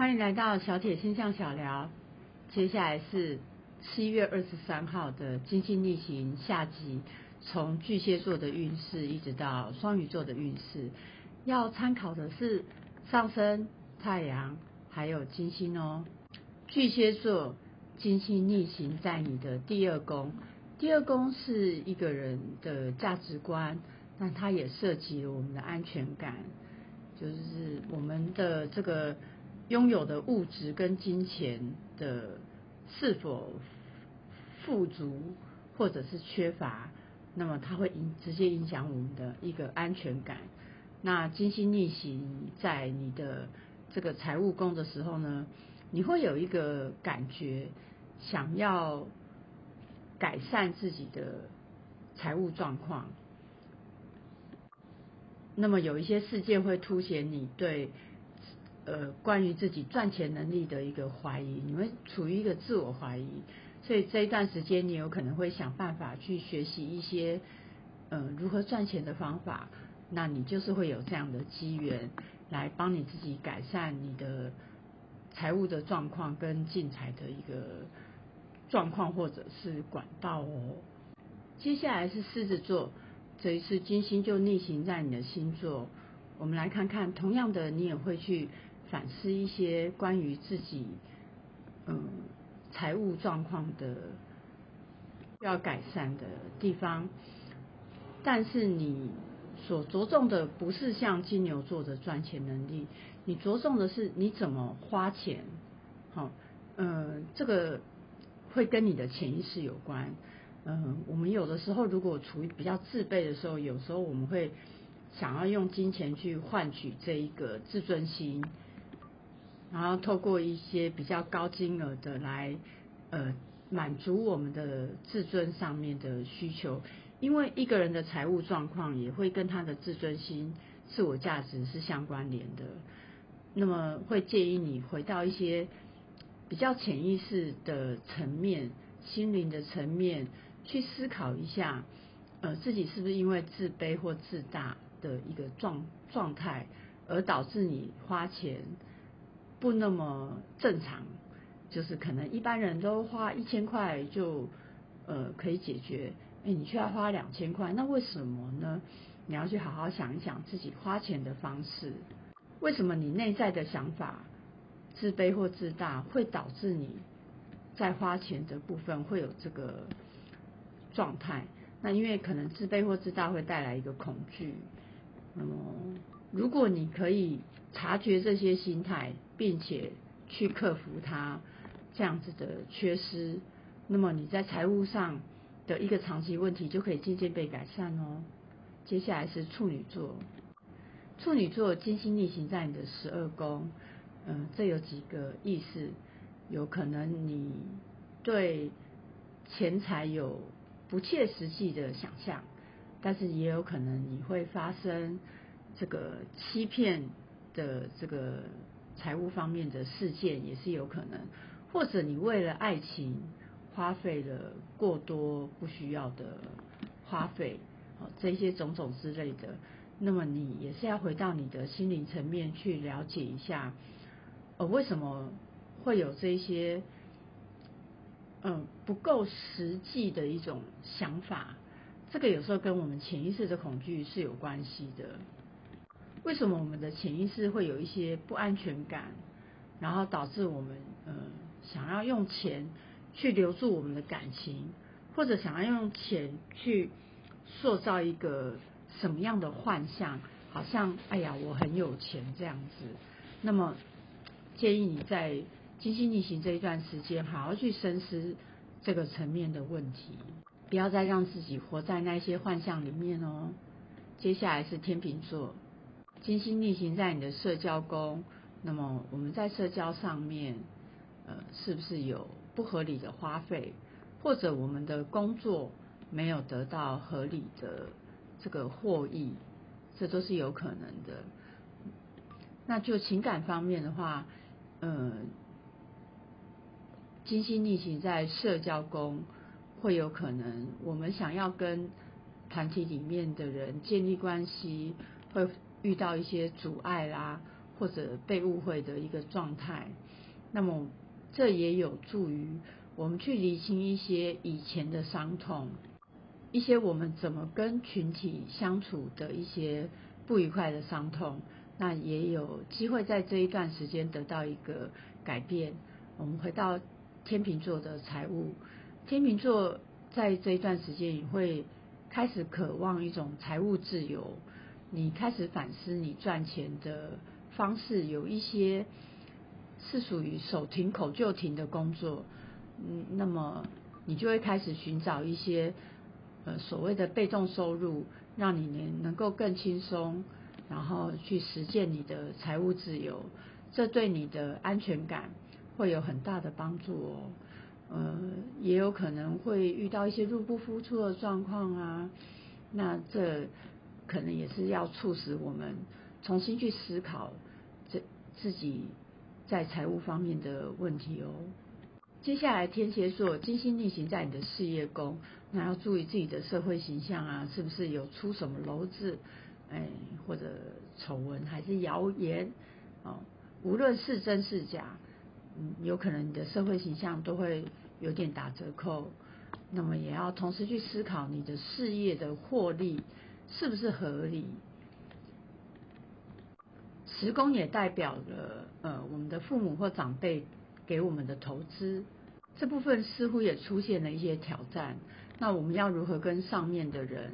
欢迎来到小铁星象小聊。接下来是七月二十三号的金星逆行下集，从巨蟹座的运势一直到双鱼座的运势，要参考的是上升、太阳还有金星哦。巨蟹座金星逆行在你的第二宫，第二宫是一个人的价值观，但它也涉及了我们的安全感，就是我们的这个。拥有的物质跟金钱的是否富足或者是缺乏，那么它会影直接影响我们的一个安全感。那金星逆行在你的这个财务宫的时候呢，你会有一个感觉，想要改善自己的财务状况。那么有一些事件会凸显你对。呃，关于自己赚钱能力的一个怀疑，你会处于一个自我怀疑，所以这一段时间你有可能会想办法去学习一些呃如何赚钱的方法，那你就是会有这样的机缘来帮你自己改善你的财务的状况跟进财的一个状况或者是管道哦。接下来是狮子座，这一次金星就逆行在你的星座，我们来看看，同样的你也会去。反思一些关于自己嗯财务状况的要改善的地方，但是你所着重的不是像金牛座的赚钱能力，你着重的是你怎么花钱，好，嗯，这个会跟你的潜意识有关，嗯，我们有的时候如果处于比较自卑的时候，有时候我们会想要用金钱去换取这一个自尊心。然后透过一些比较高金额的来，呃，满足我们的自尊上面的需求，因为一个人的财务状况也会跟他的自尊心、自我价值是相关联的。那么会建议你回到一些比较潜意识的层面、心灵的层面去思考一下，呃，自己是不是因为自卑或自大的一个状状态，而导致你花钱。不那么正常，就是可能一般人都花一千块就呃可以解决，哎，你却要花两千块，那为什么呢？你要去好好想一想自己花钱的方式，为什么你内在的想法自卑或自大会导致你在花钱的部分会有这个状态？那因为可能自卑或自大会带来一个恐惧，那么如果你可以。察觉这些心态，并且去克服它这样子的缺失，那么你在财务上的一个长期问题就可以渐渐被改善哦。接下来是处女座，处女座金星逆行在你的十二宫，嗯，这有几个意思，有可能你对钱财有不切实际的想象，但是也有可能你会发生这个欺骗。的这个财务方面的事件也是有可能，或者你为了爱情花费了过多不需要的花费，哦，这些种种之类的，那么你也是要回到你的心灵层面去了解一下，呃，为什么会有这些嗯不够实际的一种想法？这个有时候跟我们潜意识的恐惧是有关系的。为什么我们的潜意识会有一些不安全感，然后导致我们呃想要用钱去留住我们的感情，或者想要用钱去塑造一个什么样的幻象？好像哎呀我很有钱这样子。那么建议你在金星逆行这一段时间，好好去深思这个层面的问题，不要再让自己活在那些幻象里面哦。接下来是天秤座。金星逆行在你的社交宫，那么我们在社交上面，呃，是不是有不合理的花费，或者我们的工作没有得到合理的这个获益，这都是有可能的。那就情感方面的话，呃，金星逆行在社交宫，会有可能我们想要跟团体里面的人建立关系，会。遇到一些阻碍啦，或者被误会的一个状态。那么这也有助于我们去理清一些以前的伤痛，一些我们怎么跟群体相处的一些不愉快的伤痛。那也有机会在这一段时间得到一个改变。我们回到天秤座的财务，天秤座在这一段时间也会开始渴望一种财务自由。你开始反思你赚钱的方式，有一些是属于手停口就停的工作，嗯，那么你就会开始寻找一些呃所谓的被动收入，让你能能够更轻松。然后去实现你的财务自由，这对你的安全感会有很大的帮助哦。呃，也有可能会遇到一些入不敷出的状况啊，那这可能也是要促使我们重新去思考这自己在财务方面的问题哦。接下来天蝎座金星逆行在你的事业宫，那要注意自己的社会形象啊，是不是有出什么篓子？哎，或者丑闻还是谣言，哦，无论是真是假，嗯，有可能你的社会形象都会有点打折扣。那么也要同时去思考你的事业的获利是不是合理。时宫也代表了呃我们的父母或长辈给我们的投资，这部分似乎也出现了一些挑战。那我们要如何跟上面的人？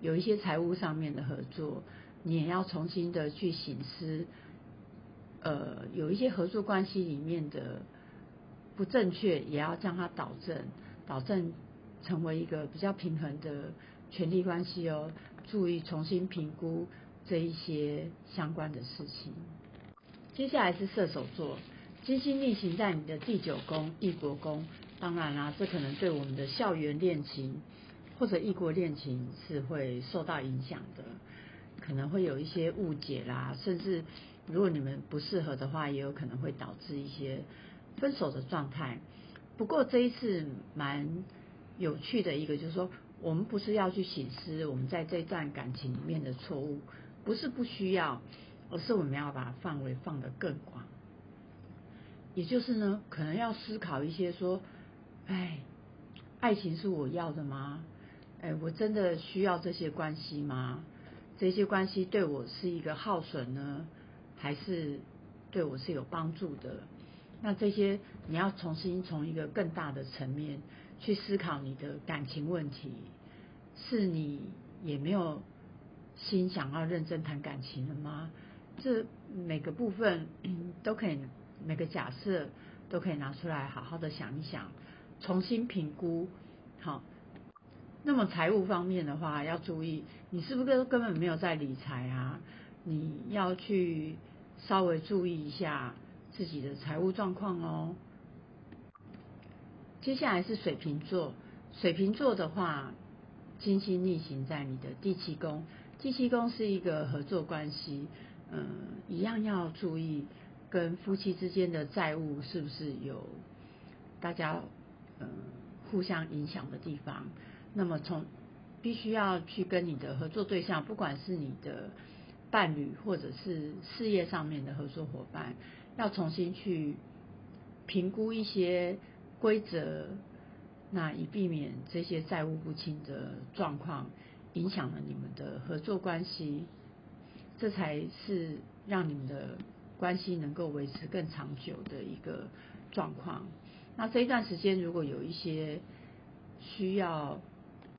有一些财务上面的合作，你也要重新的去醒思，呃，有一些合作关系里面的不正确，也要将它导正，导正成为一个比较平衡的权利关系哦。注意重新评估这一些相关的事情。接下来是射手座，金星逆行在你的第九宫异国宫，当然啦，这可能对我们的校园恋情。或者异国恋情是会受到影响的，可能会有一些误解啦，甚至如果你们不适合的话，也有可能会导致一些分手的状态。不过这一次蛮有趣的一个，就是说我们不是要去醒思我们在这段感情里面的错误，不是不需要，而是我们要把范围放得更广。也就是呢，可能要思考一些说，哎，爱情是我要的吗？哎，我真的需要这些关系吗？这些关系对我是一个耗损呢，还是对我是有帮助的？那这些你要重新从一个更大的层面去思考你的感情问题，是你也没有心想要认真谈感情了吗？这每个部分 都可以，每个假设都可以拿出来好好的想一想，重新评估，好。那么财务方面的话，要注意，你是不是根本没有在理财啊？你要去稍微注意一下自己的财务状况哦。接下来是水瓶座，水瓶座的话，金星逆行在你的第七宫，第七宫是一个合作关系，嗯，一样要注意跟夫妻之间的债务是不是有大家嗯互相影响的地方。那么从必须要去跟你的合作对象，不管是你的伴侣或者是事业上面的合作伙伴，要重新去评估一些规则，那以避免这些债务不清的状况影响了你们的合作关系，这才是让你们的关系能够维持更长久的一个状况。那这一段时间如果有一些需要